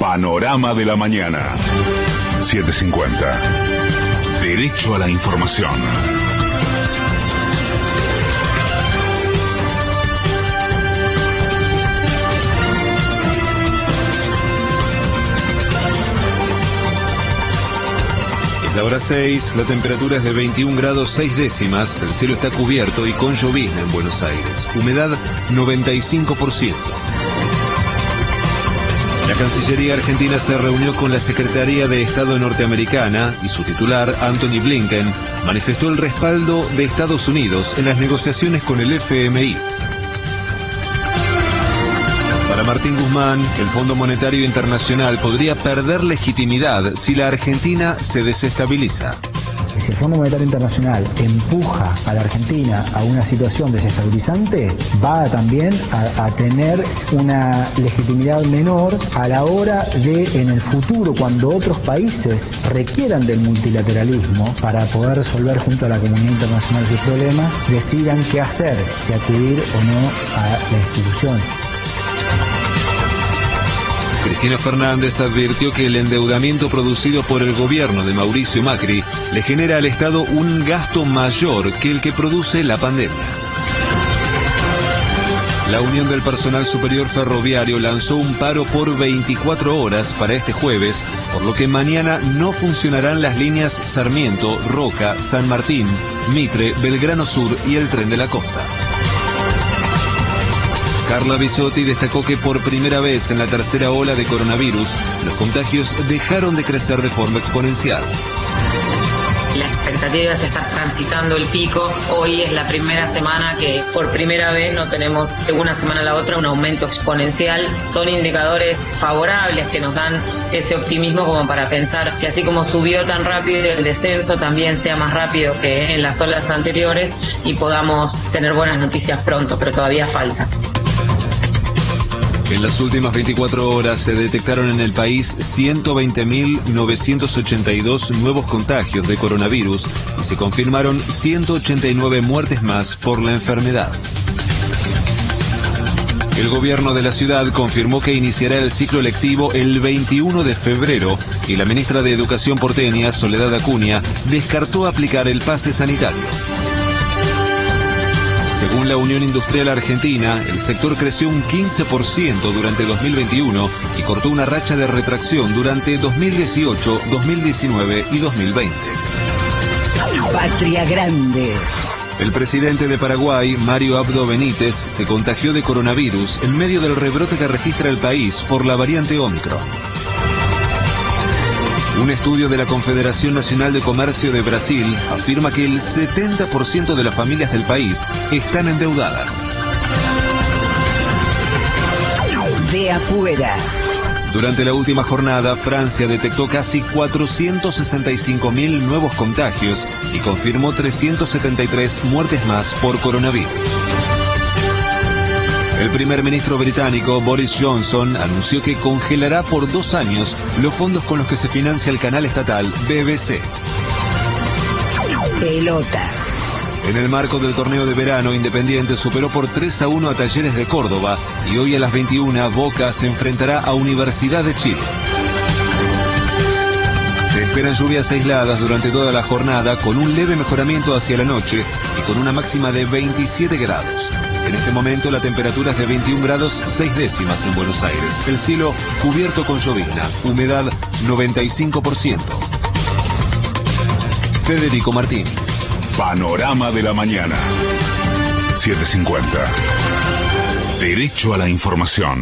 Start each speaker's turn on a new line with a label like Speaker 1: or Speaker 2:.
Speaker 1: Panorama de la mañana. 750. Derecho a la información.
Speaker 2: Es la hora 6, la temperatura es de 21 grados 6 décimas, el cielo está cubierto y con llovizna en Buenos Aires. Humedad 95%. La Cancillería Argentina se reunió con la Secretaría de Estado norteamericana y su titular, Anthony Blinken, manifestó el respaldo de Estados Unidos en las negociaciones con el FMI. Para Martín Guzmán, el Fondo Monetario Internacional podría perder legitimidad si la Argentina se desestabiliza.
Speaker 3: El Fondo Monetario Internacional empuja a la Argentina a una situación desestabilizante, va también a, a, tener una legitimidad menor a la hora de, en el futuro, cuando otros países requieran del multilateralismo para poder resolver junto a la comunidad internacional sus problemas, decidan qué hacer, si acudir o no a la institución.
Speaker 2: Cristina Fernández advirtió que el endeudamiento producido por el gobierno de Mauricio Macri le genera al Estado un gasto mayor que el que produce la pandemia. La Unión del Personal Superior Ferroviario lanzó un paro por 24 horas para este jueves, por lo que mañana no funcionarán las líneas Sarmiento, Roca, San Martín, Mitre, Belgrano Sur y el Tren de la Costa. Carla Bisotti destacó que por primera vez en la tercera ola de coronavirus, los contagios dejaron de crecer de forma exponencial.
Speaker 4: La expectativa es estar transitando el pico. Hoy es la primera semana que por primera vez no tenemos de una semana a la otra un aumento exponencial. Son indicadores favorables que nos dan ese optimismo como para pensar que así como subió tan rápido el descenso también sea más rápido que en las olas anteriores y podamos tener buenas noticias pronto, pero todavía falta.
Speaker 2: En las últimas 24 horas se detectaron en el país 120.982 nuevos contagios de coronavirus y se confirmaron 189 muertes más por la enfermedad. El gobierno de la ciudad confirmó que iniciará el ciclo lectivo el 21 de febrero y la ministra de Educación porteña, Soledad Acuña, descartó aplicar el pase sanitario. Según la Unión Industrial Argentina, el sector creció un 15% durante 2021 y cortó una racha de retracción durante 2018, 2019 y 2020.
Speaker 5: Patria Grande.
Speaker 2: El presidente de Paraguay, Mario Abdo Benítez, se contagió de coronavirus en medio del rebrote que registra el país por la variante Omicron. Un estudio de la Confederación Nacional de Comercio de Brasil afirma que el 70% de las familias del país están endeudadas.
Speaker 5: De afuera.
Speaker 2: Durante la última jornada, Francia detectó casi 465.000 nuevos contagios y confirmó 373 muertes más por coronavirus. El primer ministro británico Boris Johnson anunció que congelará por dos años los fondos con los que se financia el canal estatal BBC.
Speaker 5: Pelota.
Speaker 2: En el marco del torneo de verano, Independiente superó por 3 a 1 a Talleres de Córdoba y hoy a las 21 Boca se enfrentará a Universidad de Chile. Esperan lluvias aisladas durante toda la jornada con un leve mejoramiento hacia la noche y con una máxima de 27 grados. En este momento la temperatura es de 21 grados 6 décimas en Buenos Aires. El cielo cubierto con llovizna. Humedad 95%. Federico Martín.
Speaker 1: Panorama de la mañana. 750. Derecho a la información.